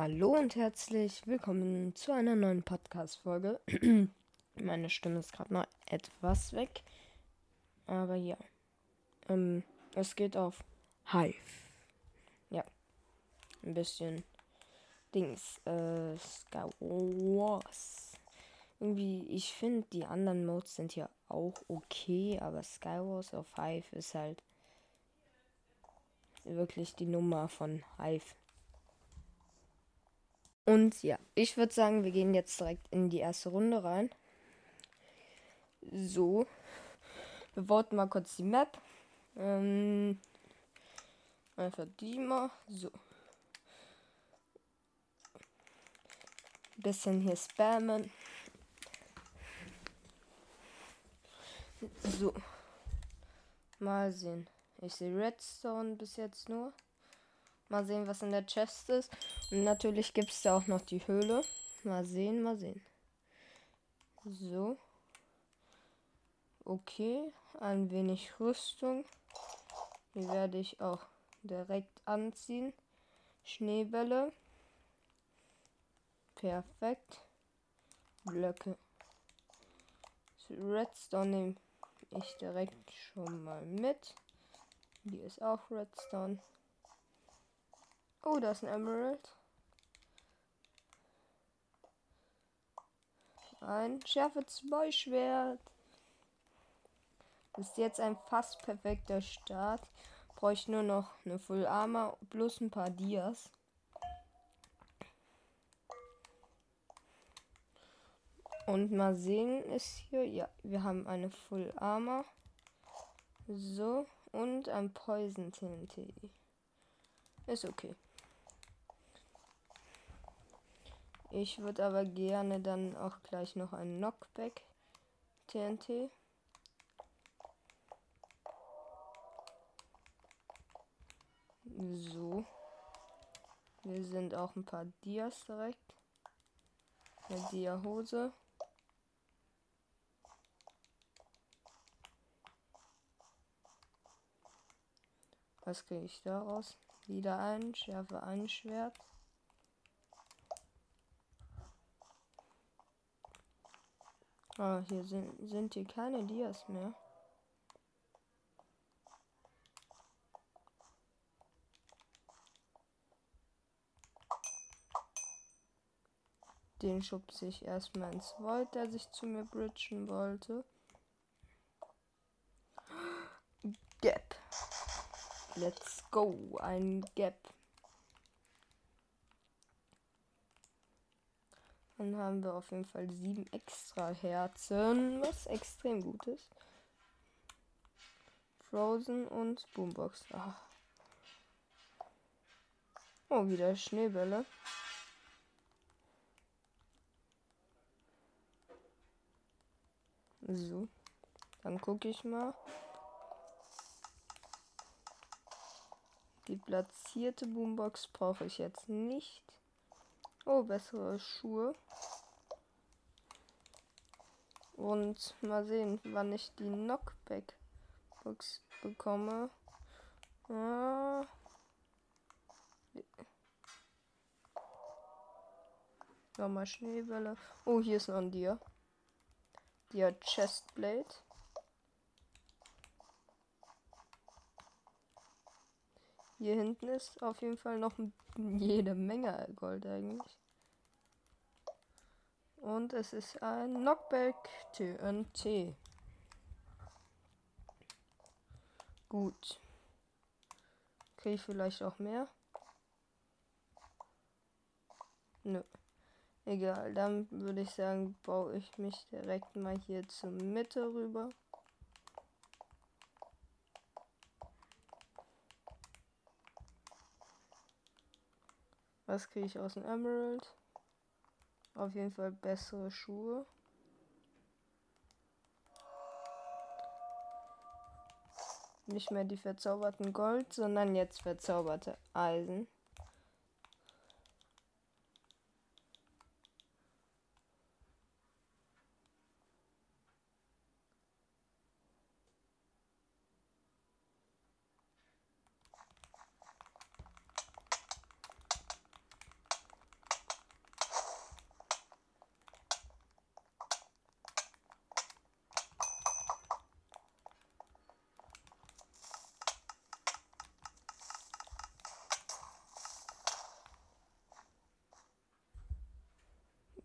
Hallo und herzlich willkommen zu einer neuen Podcast-Folge. Meine Stimme ist gerade noch etwas weg. Aber ja. Ähm, es geht auf Hive. Ja. Ein bisschen Dings. Äh, Skywars. Irgendwie, ich finde, die anderen Modes sind ja auch okay, aber Skywars auf Hive ist halt wirklich die Nummer von Hive. Und ja, ich würde sagen, wir gehen jetzt direkt in die erste Runde rein. So. Wir voten mal kurz die Map. Ähm, einfach die mal. So. Bisschen hier spammen. So. Mal sehen. Ich sehe Redstone bis jetzt nur. Mal sehen, was in der Chest ist. Und natürlich gibt es da auch noch die Höhle. Mal sehen, mal sehen. So. Okay, ein wenig Rüstung. Die werde ich auch direkt anziehen. Schneebälle. Perfekt. Blöcke. Redstone nehme ich direkt schon mal mit. Die ist auch Redstone. Oh, da ist ein Emerald. Ein Schärfe 2 Schwert. Ist jetzt ein fast perfekter Start. Brauche ich nur noch eine Full Armor plus ein paar Dias. Und mal sehen ist hier. Ja, wir haben eine Full Armor. So. Und ein Poison TNT. Ist okay. Ich würde aber gerne dann auch gleich noch ein Knockback TNT. So. Wir sind auch ein paar Dias direkt. Eine Dia-Hose. Was kriege ich daraus? Wieder ein, schärfe ein Schwert. Ah, hier sind, sind hier keine Dias mehr. Den schubse ich erstmal ins Void, der sich zu mir bridgen wollte. Gap. Let's go. Ein Gap. Dann haben wir auf jeden Fall sieben extra Herzen, was extrem gut ist. Frozen und Boombox. Ach. Oh, wieder Schneebälle. So. Dann gucke ich mal. Die platzierte Boombox brauche ich jetzt nicht. Oh, bessere Schuhe. Und mal sehen, wann ich die Knockback-Box bekomme. Ah. Nochmal Schneebälle. Oh, hier ist noch ein Dia. Dia Chestplate. Hier hinten ist auf jeden Fall noch jede Menge Gold eigentlich. Und es ist ein Knockback TNT. Gut. Kriege ich vielleicht auch mehr? Nö. Egal, dann würde ich sagen, baue ich mich direkt mal hier zur Mitte rüber. Was kriege ich aus dem Emerald? Auf jeden Fall bessere Schuhe. Nicht mehr die verzauberten Gold, sondern jetzt verzauberte Eisen.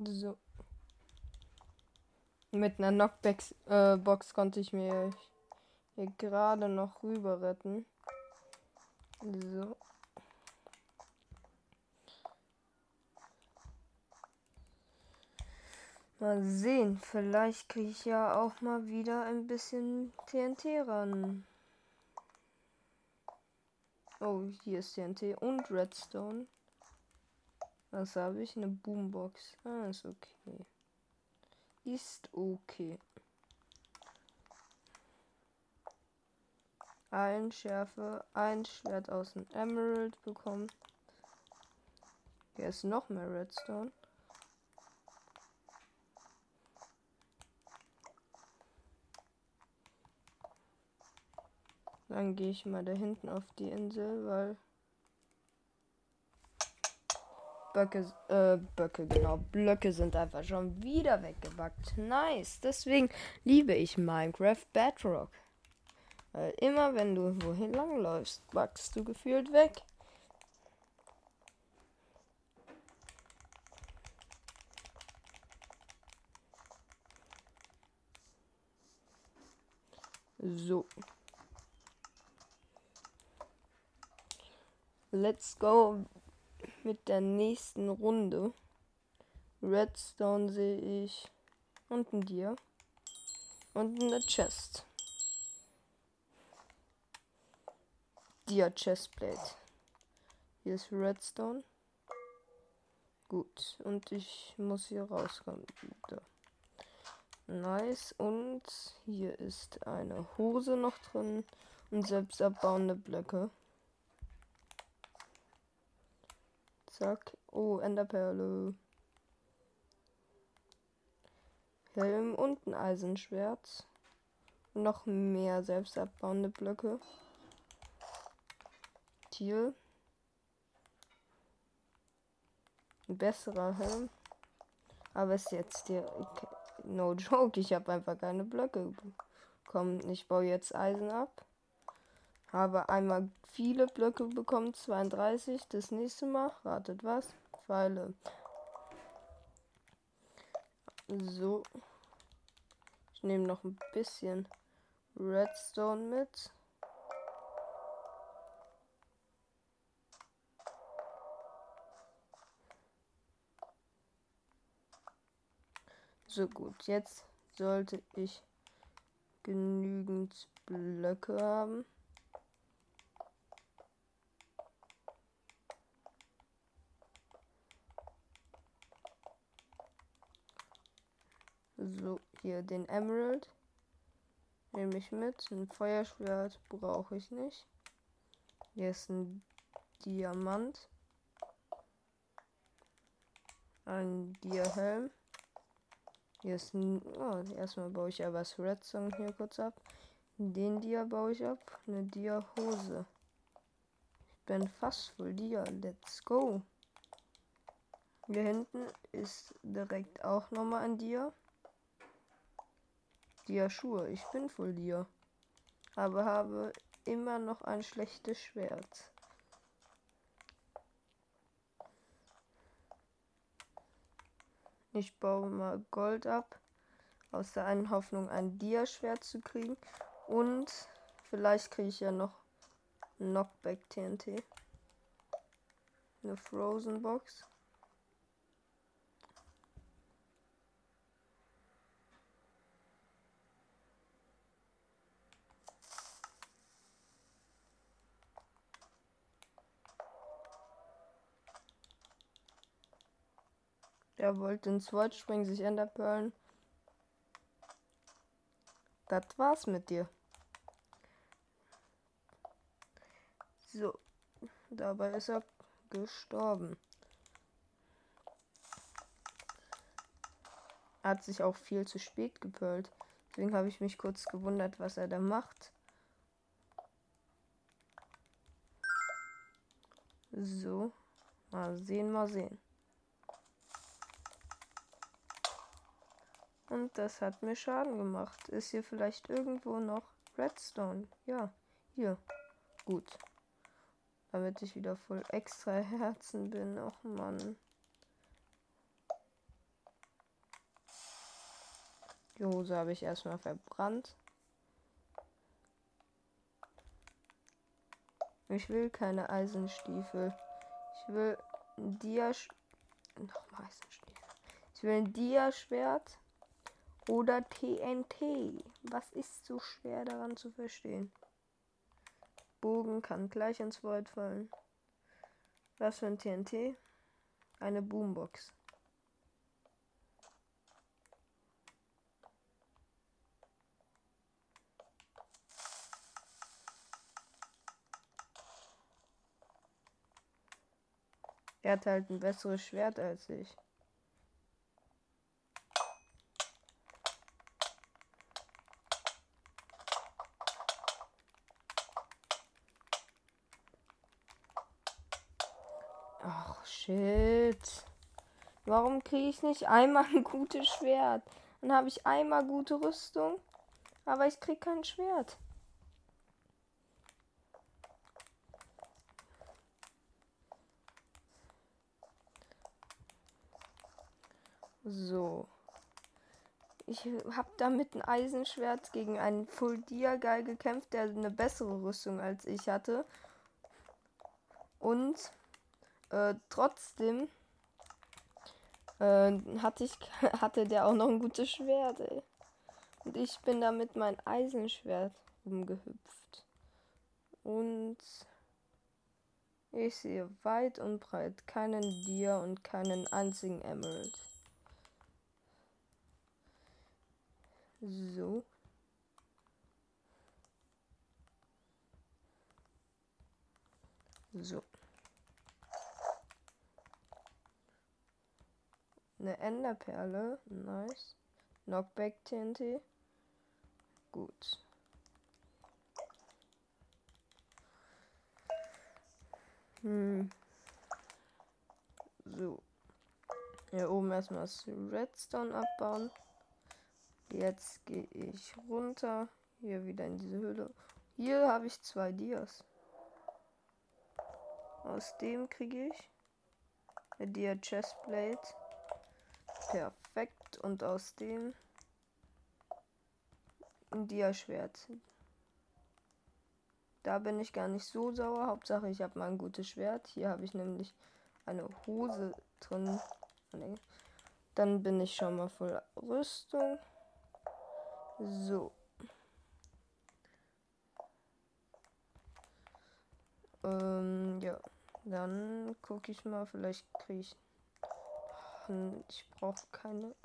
So. Mit einer Knockbox äh, Box konnte ich mir hier gerade noch rüber retten. So. Mal sehen, vielleicht kriege ich ja auch mal wieder ein bisschen TNT ran. Oh, hier ist TNT und Redstone. Was habe ich? Eine Boombox. Ah, ist okay. Ist okay. Ein Schärfe, ein Schwert aus dem Emerald bekommen. Hier ist noch mehr Redstone. Dann gehe ich mal da hinten auf die Insel, weil Böcke, äh, Böcke, genau, Blöcke sind einfach schon wieder weggebackt. Nice. Deswegen liebe ich Minecraft Bedrock. Weil immer wenn du wohin langläufst, backst du gefühlt weg. So. Let's go mit der nächsten Runde. Redstone sehe ich. Und ein Dir. Und eine Chest. Dia Chestplate. Hier ist Redstone. Gut. Und ich muss hier rauskommen. Da. Nice. Und hier ist eine Hose noch drin. Und selbst abbauende Blöcke. Zack. Oh, Enderperle. Helm und ein Eisenschwert. Noch mehr selbstabbauende Blöcke. Tier. Ein besserer Helm. Aber ist jetzt der. No joke, ich habe einfach keine Blöcke bekommen. Ich baue jetzt Eisen ab. Habe einmal viele Blöcke bekommen, 32. Das nächste Mal, ratet was? Pfeile. So. Ich nehme noch ein bisschen Redstone mit. So gut, jetzt sollte ich genügend Blöcke haben. So, hier den Emerald. Nehme ich mit. Ein Feuerschwert brauche ich nicht. Hier ist ein Diamant. Ein Dia-Helm. Hier ist ein. Oh, erstmal baue ich aber das Redstone hier kurz ab. Den Dia baue ich ab. Eine Dia-Hose. Ich bin fast voll Dia. Let's go. Hier hinten ist direkt auch nochmal ein Dia. Dia Schuhe. Ich bin voll dir. Aber habe immer noch ein schlechtes Schwert. Ich baue mal Gold ab. Aus der einen Hoffnung, ein Dia-Schwert zu kriegen. Und vielleicht kriege ich ja noch Knockback TNT. Eine Frozen Box. Er wollte ins Wald springen, sich Enderperlen. Das war's mit dir. So, dabei ist er gestorben. Er hat sich auch viel zu spät gepölt. Deswegen habe ich mich kurz gewundert, was er da macht. So, mal sehen, mal sehen. Und das hat mir Schaden gemacht. Ist hier vielleicht irgendwo noch Redstone? Ja, hier. Gut. Damit ich wieder voll extra Herzen bin. Och Mann. Die Hose habe ich erstmal verbrannt. Ich will keine Eisenstiefel. Ich will ein Dia... Nochmal Eisenstiefel. Ich will ein Dia-Schwert oder TNT. Was ist so schwer daran zu verstehen? Bogen kann gleich ins Void fallen. Was für ein TNT? Eine Boombox. Er hat halt ein besseres Schwert als ich. Ach, shit. Warum kriege ich nicht einmal ein gutes Schwert? Dann habe ich einmal gute Rüstung, aber ich kriege kein Schwert. So. Ich habe damit ein Eisenschwert gegen einen Full Dia Guy gekämpft, der eine bessere Rüstung als ich hatte. Und äh, trotzdem äh, hatte ich hatte der auch noch ein gutes Schwert, ey. Und ich bin damit mein Eisenschwert umgehüpft. Und ich sehe weit und breit keinen Dia und keinen einzigen Emerald. So. So. Eine Enderperle. Nice. Knockback TNT. Gut. Hm. So. Hier oben erstmal das Redstone abbauen. Jetzt gehe ich runter. Hier wieder in diese Höhle. Hier habe ich zwei Dias. Aus dem kriege ich Dia Chestplate. Perfekt. Und aus dem ein Dia-Schwert. Da bin ich gar nicht so sauer. Hauptsache, ich habe mal ein gutes Schwert. Hier habe ich nämlich eine Hose drin. Dann bin ich schon mal voll Rüstung. So. Ähm, ja. Dann gucke ich mal, vielleicht kriege ich. Ich brauche keine.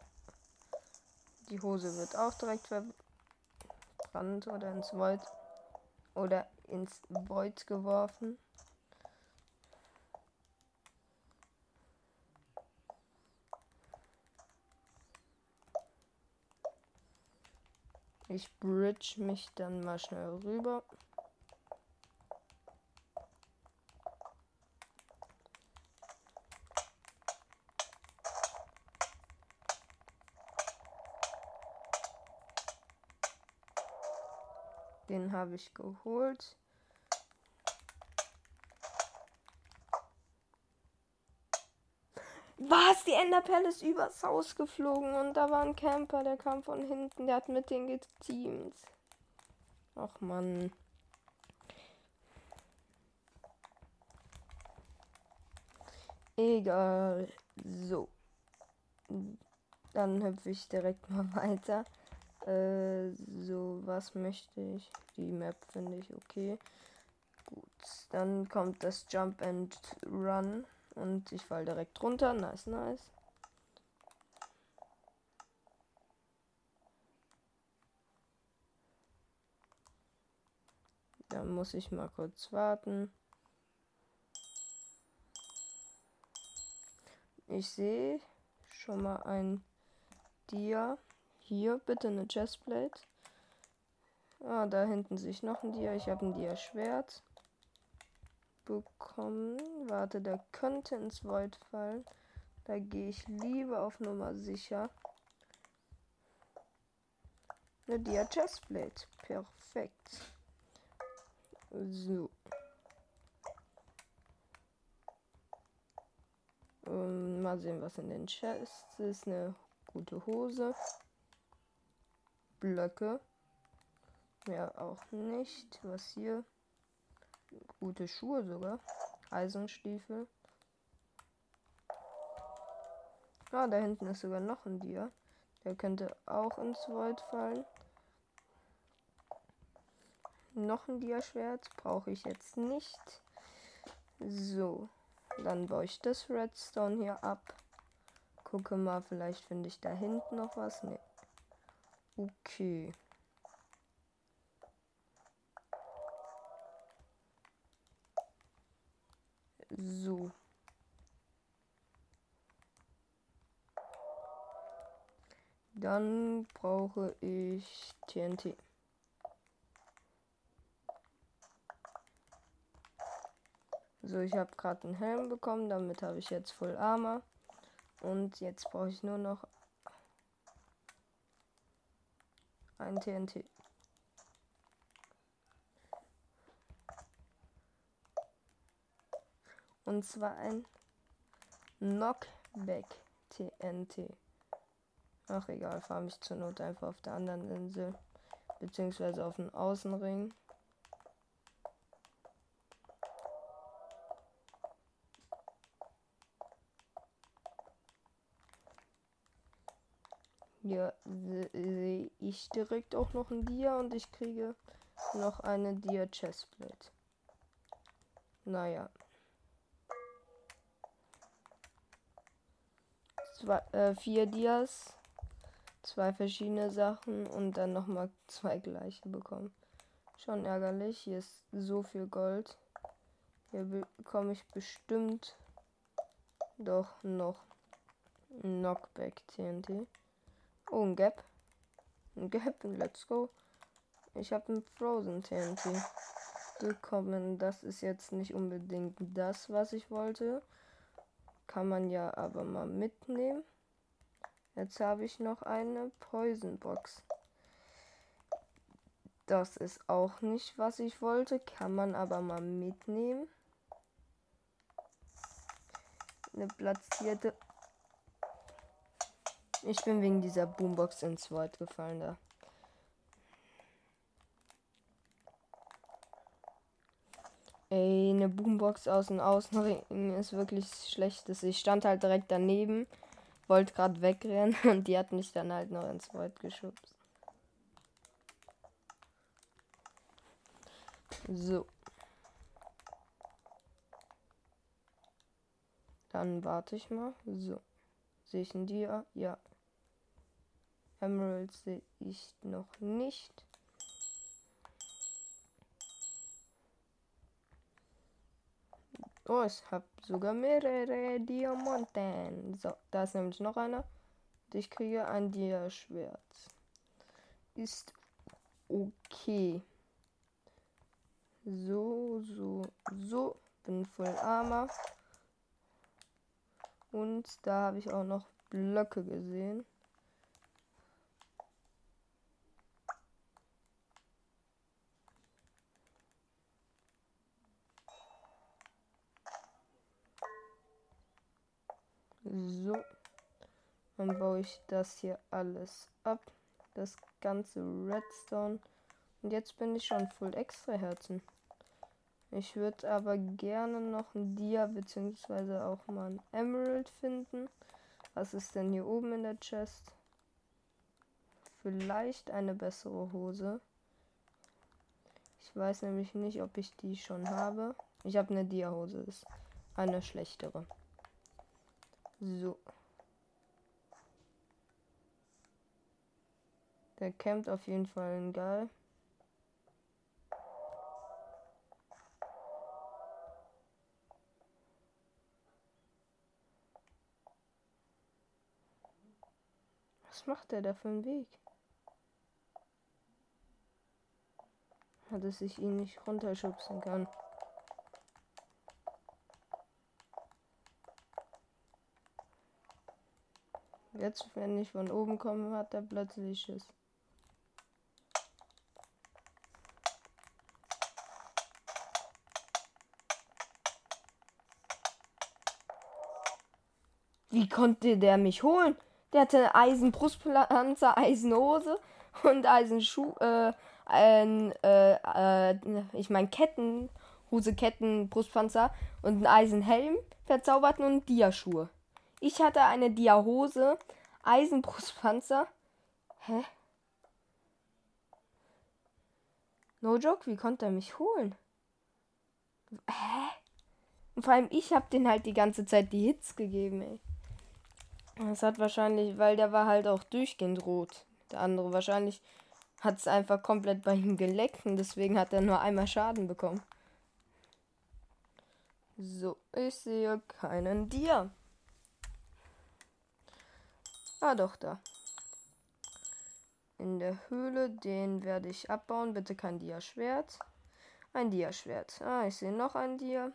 Die Hose wird auch direkt verbrannt oder ins Void oder ins Void geworfen. Ich bridge mich dann mal schnell rüber. Habe ich geholt. Was? Die Enderperle ist übers Haus geflogen und da war ein Camper, der kam von hinten, der hat mit denen geteamt. Ach man. Egal. So. Dann hüpfe ich direkt mal weiter. Äh, so, was möchte ich? Die Map finde ich okay. Gut. Dann kommt das Jump and Run. Und ich fall direkt runter. Nice, nice. Da muss ich mal kurz warten. Ich sehe schon mal ein Dia. Hier bitte eine Chestplate. Ah, da hinten sehe ich noch ein Dia. Ich habe ein Dia-Schwert bekommen. Warte, der könnte ins Void fallen. Da gehe ich lieber auf Nummer sicher. Eine Dia Chestplate. Perfekt. So. Um, mal sehen, was in den Chests ist. Eine gute Hose. Blöcke. Mehr auch nicht. Was hier? Gute Schuhe sogar. Eisenstiefel. Ah, da hinten ist sogar noch ein Dia. Der könnte auch ins Void fallen. Noch ein Dia-Schwert brauche ich jetzt nicht. So, dann baue ich das Redstone hier ab. Gucke mal, vielleicht finde ich da hinten noch was. Ne. Okay. So. Dann brauche ich TNT. So, ich habe gerade einen Helm bekommen, damit habe ich jetzt Full Armor. Und jetzt brauche ich nur noch ein TNT. Und zwar ein Knockback TNT. Ach egal, fahre mich zur Not einfach auf der anderen Insel. Beziehungsweise auf den Außenring. Hier sehe ich direkt auch noch ein Dia und ich kriege noch eine Dia Chestplate. Naja. Zwei, äh, vier Dias zwei verschiedene Sachen und dann nochmal zwei gleiche bekommen. Schon ärgerlich. Hier ist so viel Gold. Hier bekomme ich bestimmt doch noch Knockback TNT. Oh, ein Gap. Ein Gap, let's go. Ich habe ein Frozen TNT bekommen. Das ist jetzt nicht unbedingt das, was ich wollte. Kann man ja aber mal mitnehmen. Jetzt habe ich noch eine Poison Box. Das ist auch nicht, was ich wollte. Kann man aber mal mitnehmen. Eine platzierte. Ich bin wegen dieser Boombox ins Void gefallen da. Ey, eine Boombox aus dem Außenring ist wirklich schlechtes. Ich stand halt direkt daneben wollte gerade wegrennen und die hat mich dann halt noch ins Void geschubst. So. Dann warte ich mal. So. Sehe ich ein Dia? Ja. Emeralds sehe ich noch nicht. Oh, ich habe sogar mehrere Diamanten. So, da ist nämlich noch einer. Ich kriege ein Dia-Schwert. Ist okay. So, so, so. Bin voll Armer. Und da habe ich auch noch Blöcke gesehen. So. Dann baue ich das hier alles ab. Das ganze Redstone. Und jetzt bin ich schon voll extra Herzen. Ich würde aber gerne noch ein Dia bzw. auch mal ein Emerald finden. Was ist denn hier oben in der Chest? Vielleicht eine bessere Hose. Ich weiß nämlich nicht, ob ich die schon habe. Ich habe eine Dia-Hose, ist eine schlechtere. So. Der campt auf jeden Fall ein Geil. Was macht der da für einen Weg? Hat es sich ihn nicht runterschubsen kann. Jetzt, wenn ich von oben komme, hat er plötzlich Schiss. Wie konnte der mich holen? Der hatte Eisenbrustpanzer, Eisenhose und Eisenschuh, äh, ein, äh, äh, ich meine Ketten, Hose, Ketten, Brustpanzer und ein Eisenhelm verzauberten und Diaschuhe. Ich hatte eine Dia-Hose, Eisenbrustpanzer. Hä? No joke, wie konnte er mich holen? Hä? Und vor allem ich hab den halt die ganze Zeit die Hits gegeben, ey. Das hat wahrscheinlich, weil der war halt auch durchgehend rot. Der andere wahrscheinlich hat es einfach komplett bei ihm geleckt und deswegen hat er nur einmal Schaden bekommen. So, ich sehe keinen Dia. Ah, doch, da. In der Höhle, den werde ich abbauen. Bitte kein Dia-Schwert. Ein Dia-Schwert. Ah, ich sehe noch ein Dia.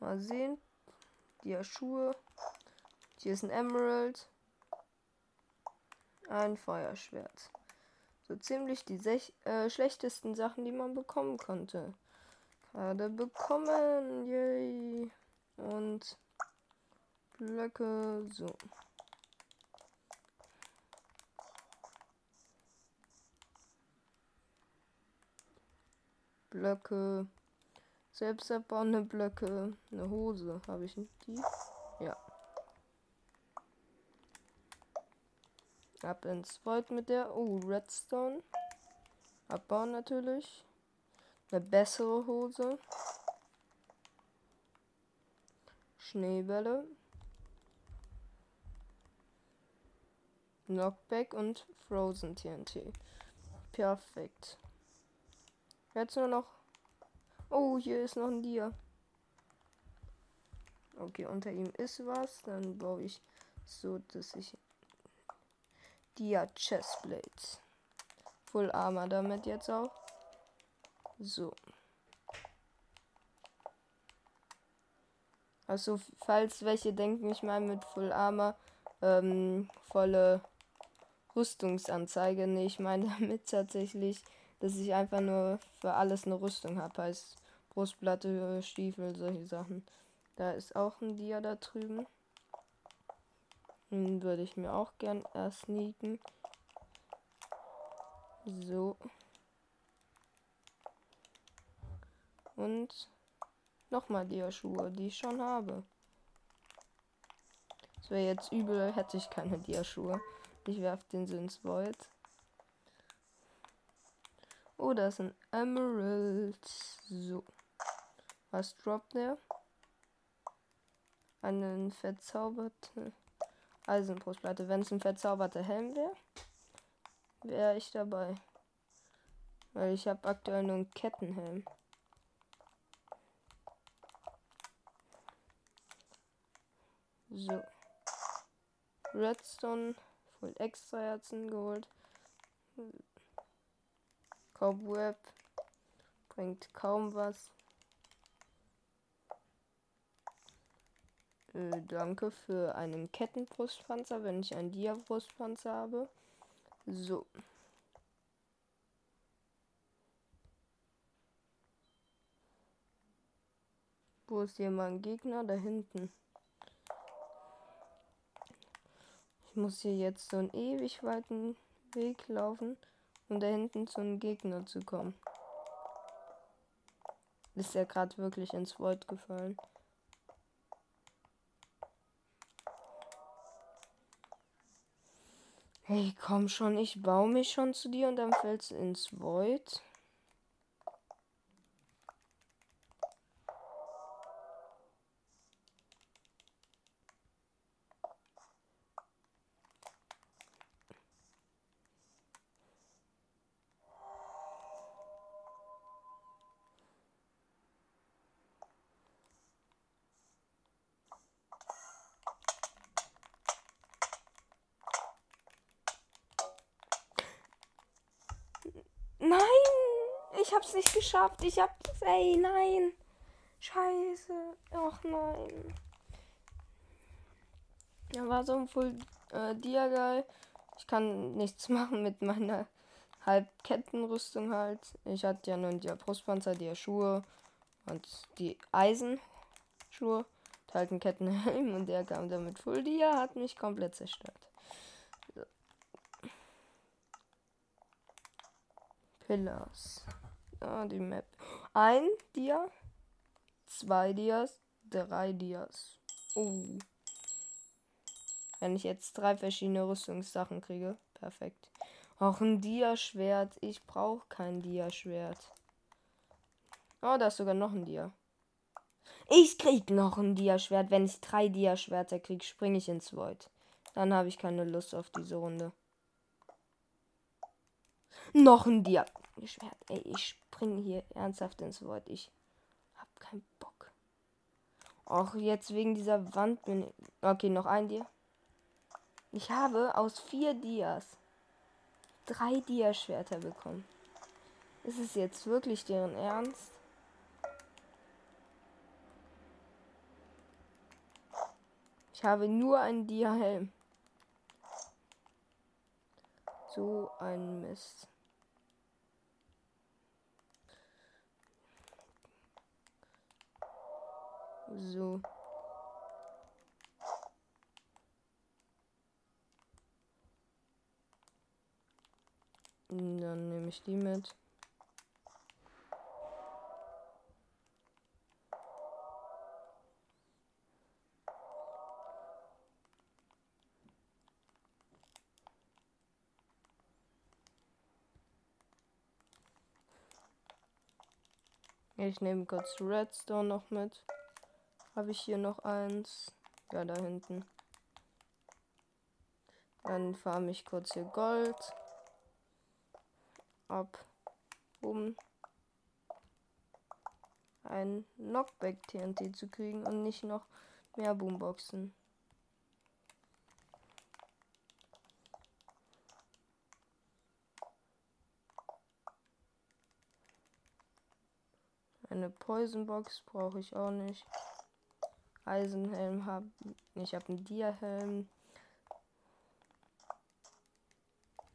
Mal sehen. Dia-Schuhe. Hier ist ein Emerald. Ein Feuerschwert. So ziemlich die äh, schlechtesten Sachen, die man bekommen konnte. Gerade bekommen. Yay. Und Blöcke. So. Blöcke. Selbst erbauende Blöcke. Eine Hose. Habe ich die? Ja. Ab ins Void mit der. Oh, Redstone. Abbauen natürlich. Eine bessere Hose. Schneebälle. Knockback und Frozen TNT. Perfekt. Jetzt nur noch. Oh, hier ist noch ein Dia. Okay, unter ihm ist was. Dann baue ich so, dass ich. Dia Chestplates. Full Armor damit jetzt auch. So. Also, falls welche denken, ich meine mit Full Armor ähm, volle Rüstungsanzeige. Nee, ich meine damit tatsächlich, dass ich einfach nur für alles eine Rüstung habe. Heißt Brustplatte, Stiefel, solche Sachen. Da ist auch ein Dia da drüben. Den würde ich mir auch gern erst sneaken. So. Und nochmal die Schuhe, die ich schon habe. Es wäre jetzt übel, hätte ich keine Dia-Schuhe. Ich werfe den so ins Void. Oh, da ist ein Emerald. So. Was droppt der? Einen verzauberte Eisenbrustplatte. Wenn es ein verzauberter Helm wäre, wäre ich dabei. Weil ich habe aktuell nur einen Kettenhelm. So. Redstone, voll extra Herzen geholt. Cobweb bringt kaum was. Äh, danke für einen Kettenbrustpanzer, wenn ich einen Dia-Brustpanzer habe. So. Wo ist hier mein Gegner? Da hinten. Muss hier jetzt so einen ewig weiten Weg laufen, um da hinten zu einem Gegner zu kommen. Ist ja gerade wirklich ins Void gefallen. Hey, komm schon, ich baue mich schon zu dir und dann fällst du ins Void. hab's nicht geschafft. Ich hab's. Ey, nein. Scheiße. Ach nein. Da war so ein Full äh, Diagal. Ich kann nichts machen mit meiner Halbkettenrüstung halt. Ich hatte ja nur die Brustpanzer, die Schuhe und die Eisenschuhe. Halt einen Kettenhelm und der kam damit Full Dia, hat mich komplett zerstört. So. Pillars. Ah, die Map. Ein Dia, zwei Dias, drei Dias. Oh. Wenn ich jetzt drei verschiedene Rüstungssachen kriege. Perfekt. Auch ein Dia-Schwert. Ich brauche kein Dia-Schwert. Oh, da ist sogar noch ein Dia. Ich krieg noch ein Dia-Schwert. Wenn ich drei Dia-Schwerter krieg, springe ich ins Void. Dann habe ich keine Lust auf diese Runde. Noch ein Dia-Schwert. Ey, ich springe hier ernsthaft ins Void. Ich hab keinen Bock. Auch jetzt wegen dieser Wand. Okay, noch ein Dia. Ich habe aus vier Dias drei Dia-Schwerter bekommen. Ist es jetzt wirklich deren Ernst? Ich habe nur einen Dia-Helm. So ein Mist. So. Dann nehme ich die mit. Ich nehme kurz Redstone noch mit. Habe ich hier noch eins? Ja, da hinten. Dann farme ich kurz hier Gold ab, um ein Knockback TNT zu kriegen und nicht noch mehr Boomboxen. Eine Poisonbox brauche ich auch nicht. Eisenhelm habe ich habe einen Dia-Helm.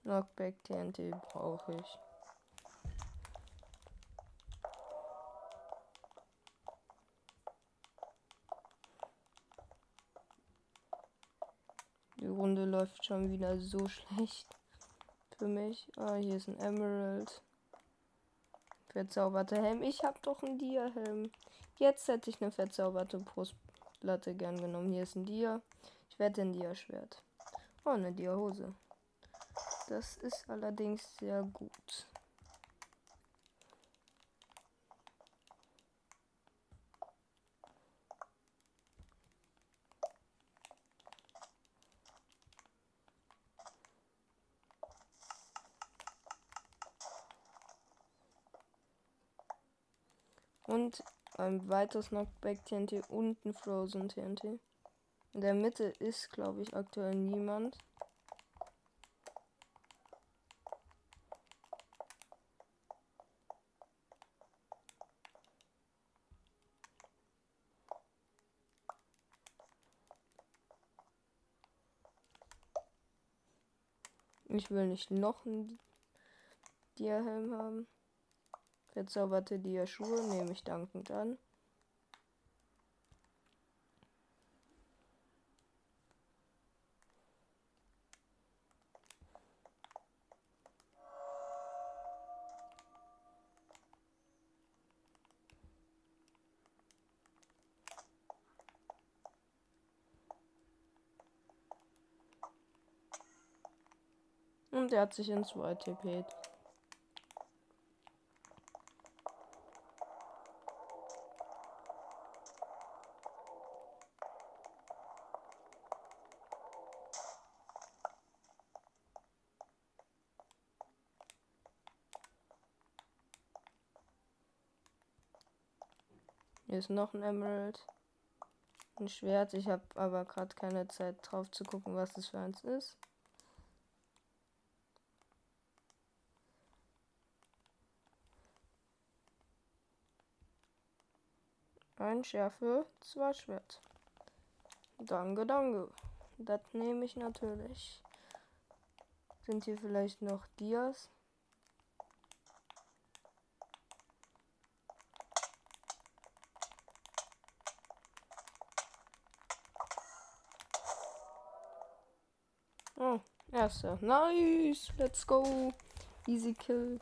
Knockback TNT brauche ich. Die Runde läuft schon wieder so schlecht für mich. Ah, hier ist ein Emerald. Verzauberte Helm. Ich habe doch einen Dia-Helm. Jetzt hätte ich eine verzauberte Brustplatte gern genommen. Hier ist ein Dia. Ich werde ein Dia-Schwert. Oh, eine Dia-Hose. Das ist allerdings sehr gut. Und ein weiteres Knockback TNT und ein Frozen TNT. In der Mitte ist, glaube ich, aktuell niemand. Ich will nicht noch einen Dia-Helm haben. Verzauberte Dia-Schuhe nehme ich dankend an. Und er hat sich ins White TP'd. Hier ist noch ein Emerald. Ein Schwert. Ich habe aber gerade keine Zeit drauf zu gucken, was das für eins ist. Ein Schärfe, zwei Schwert. Danke, danke. Das nehme ich natürlich. Sind hier vielleicht noch Dias? Nice. Let's go. Easy kill.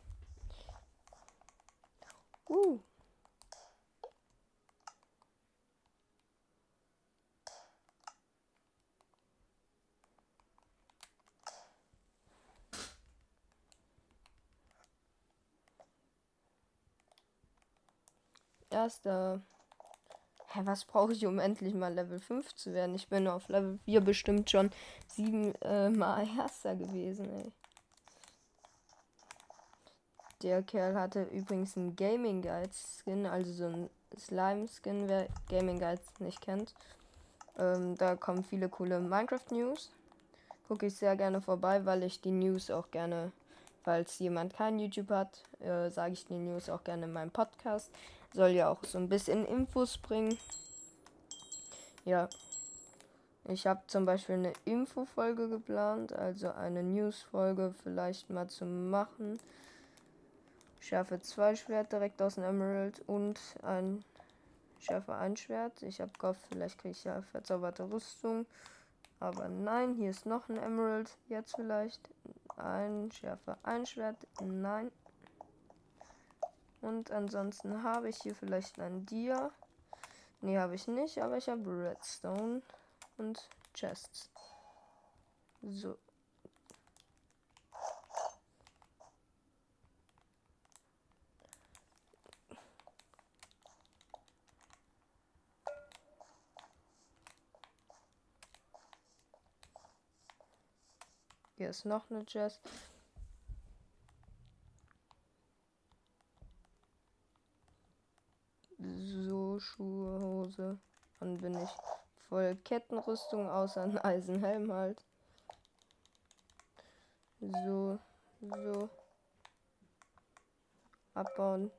Uh. Erster. Hä, was brauche ich, um endlich mal Level 5 zu werden? Ich bin auf Level 4 bestimmt schon sieben äh, Mal erster gewesen, ey. Der Kerl hatte übrigens einen Gaming Guide Skin, also so ein Slime Skin, wer Gaming Guides nicht kennt. Ähm, da kommen viele coole Minecraft News. Gucke ich sehr gerne vorbei, weil ich die News auch gerne, falls jemand kein YouTube hat, äh, sage ich die News auch gerne in meinem Podcast. Soll ja auch so ein bisschen Infos bringen. Ja. Ich habe zum Beispiel eine Info-Folge geplant, also eine News-Folge vielleicht mal zu machen. Schärfe 2 Schwert direkt aus dem Emerald und ein Schärfe 1 Schwert. Ich habe gehofft, vielleicht kriege ich ja verzauberte Rüstung. Aber nein, hier ist noch ein Emerald. Jetzt vielleicht ein Schärfe 1 Schwert. Nein. Und ansonsten habe ich hier vielleicht ein Dia. Ne, habe ich nicht, aber ich habe Redstone und Chests. So. Hier ist noch eine Chest. Schuhe, Hose. Dann bin ich voll Kettenrüstung, außer ein Eisenhelm halt. So, so. Abbauen.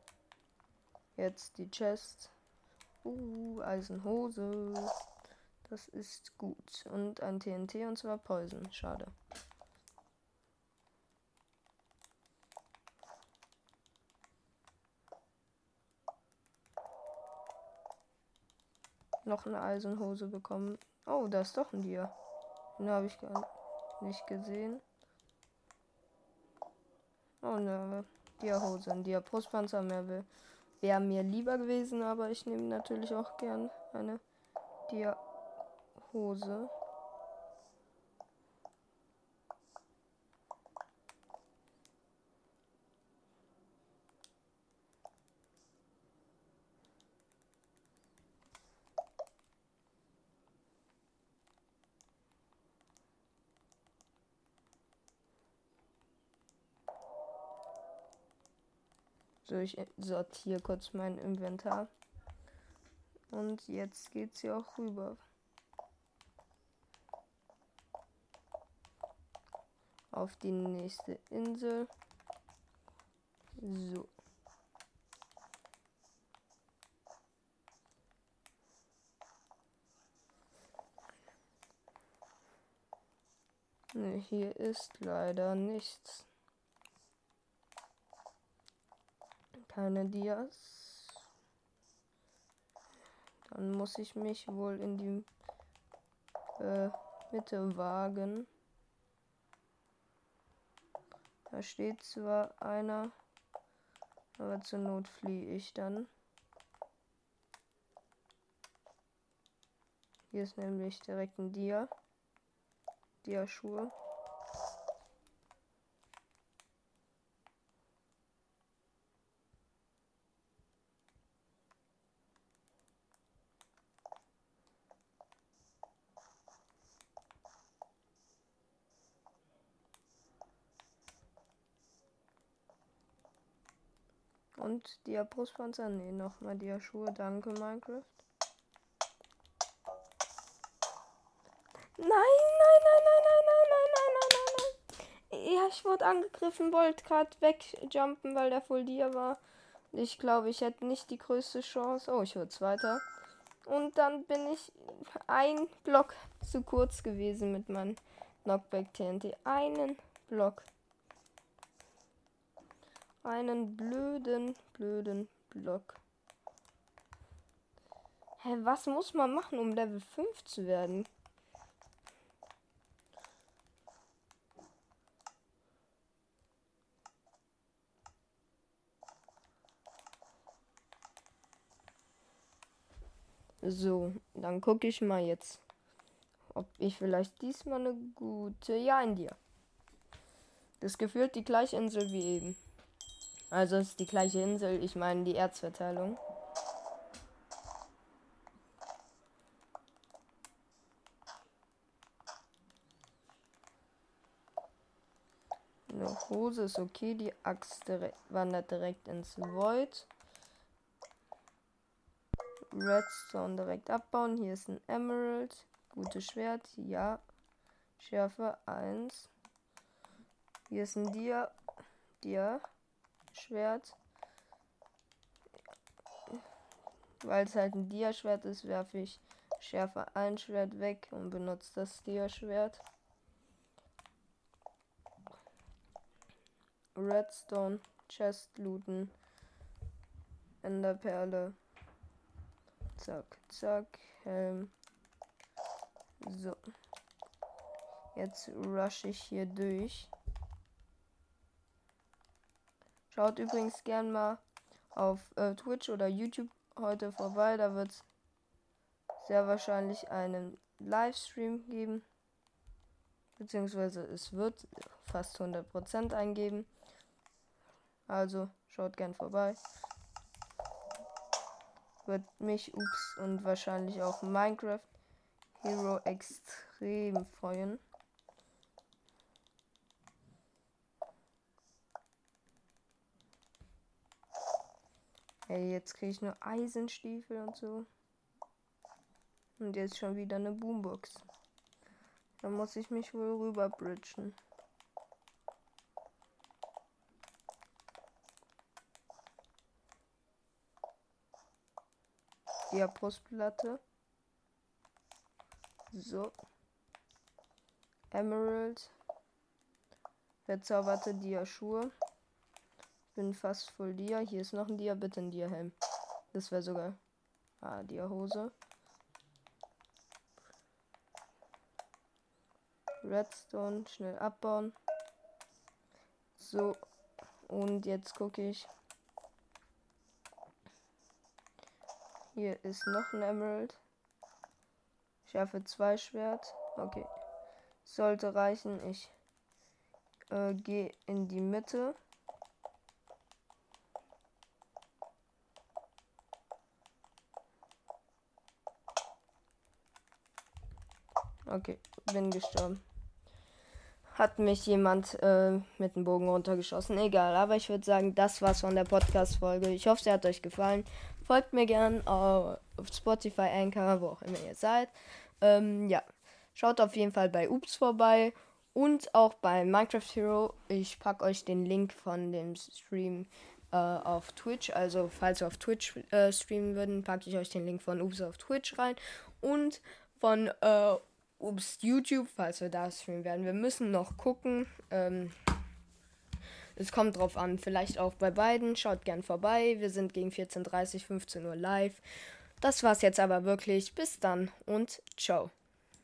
Jetzt die Chest. Uh, Eisenhose. Das ist gut. Und ein TNT und zwar Poison. Schade. Noch eine Eisenhose bekommen. Oh, da ist doch ein Dia. Den habe ich gar nicht gesehen. Oh, ne Dia-Hose. Ein Dia-Brustpanzer mehr wäre mir lieber gewesen, aber ich nehme natürlich auch gern eine Dia-Hose. So, ich sortiere kurz mein Inventar. Und jetzt geht's hier auch rüber. Auf die nächste Insel. So. Ne, hier ist leider nichts. Keine Dias. Dann muss ich mich wohl in die äh, Mitte wagen. Da steht zwar einer, aber zur Not fliehe ich dann. Hier ist nämlich direkt ein Dia. Dia-Schuhe. Und die Brustpanzer? Nee, nochmal die Schuhe. Danke, Minecraft. Nein, nein, nein, nein, nein, nein, nein, nein, nein, nein, nein. Ja, ich wurde angegriffen, wollte gerade wegjumpen, weil der voll dir war. Ich glaube, ich hätte nicht die größte Chance. Oh, ich wurde Zweiter. Und dann bin ich ein Block zu kurz gewesen mit meinem Knockback TNT. Einen Block einen blöden, blöden Block. Hä, was muss man machen, um Level 5 zu werden? So, dann gucke ich mal jetzt, ob ich vielleicht diesmal eine gute. Ja, in dir. Das gefühlt die gleiche Insel wie eben. Also ist die gleiche Insel, ich meine die Erzverteilung. Eine Hose ist okay, die Axt direkt, wandert direkt ins Void. Redstone direkt abbauen. Hier ist ein Emerald. Gutes Schwert, ja. Schärfe 1. Hier ist ein Dia. Dia. Schwert. Weil es halt ein Dia-Schwert ist, werfe ich Schärfe 1 Schwert weg und benutze das Dia-Schwert. Redstone, Chest looten, Enderperle. Zack, zack, Helm. So. Jetzt rush ich hier durch. Schaut übrigens gern mal auf äh, Twitch oder YouTube heute vorbei. Da wird es sehr wahrscheinlich einen Livestream geben. Beziehungsweise es wird fast 100% eingeben. Also schaut gern vorbei. Wird mich, ups, und wahrscheinlich auch Minecraft Hero extrem freuen. Hey, jetzt kriege ich nur Eisenstiefel und so. Und jetzt schon wieder eine Boombox. Da muss ich mich wohl rüber bridgen. Ja. So. Emerald. Verzauberte Dia-Schuhe. Bin fast voll Dia. Hier ist noch ein Dia. Bitte ein Dia-Helm. Das wäre sogar. Ah, Dia-Hose. Redstone schnell abbauen. So. Und jetzt gucke ich. Hier ist noch ein Emerald. Schärfe 2 Schwert. Okay. Sollte reichen. Ich äh, gehe in die Mitte. Okay, bin gestorben. Hat mich jemand äh, mit dem Bogen runtergeschossen. Egal, aber ich würde sagen, das war's von der Podcast-Folge. Ich hoffe, sie hat euch gefallen. Folgt mir gern auf Spotify, Anchor, wo auch immer ihr seid. Ähm, ja, schaut auf jeden Fall bei Ups vorbei und auch bei Minecraft Hero. Ich packe euch den Link von dem Stream äh, auf Twitch. Also, falls wir auf Twitch äh, streamen würden, packe ich euch den Link von Ups auf Twitch rein und von äh, Ups YouTube, falls wir da streamen werden. Wir müssen noch gucken. Ähm, es kommt drauf an, vielleicht auch bei beiden. Schaut gern vorbei. Wir sind gegen 14.30, 15 Uhr live. Das war's jetzt aber wirklich. Bis dann und ciao.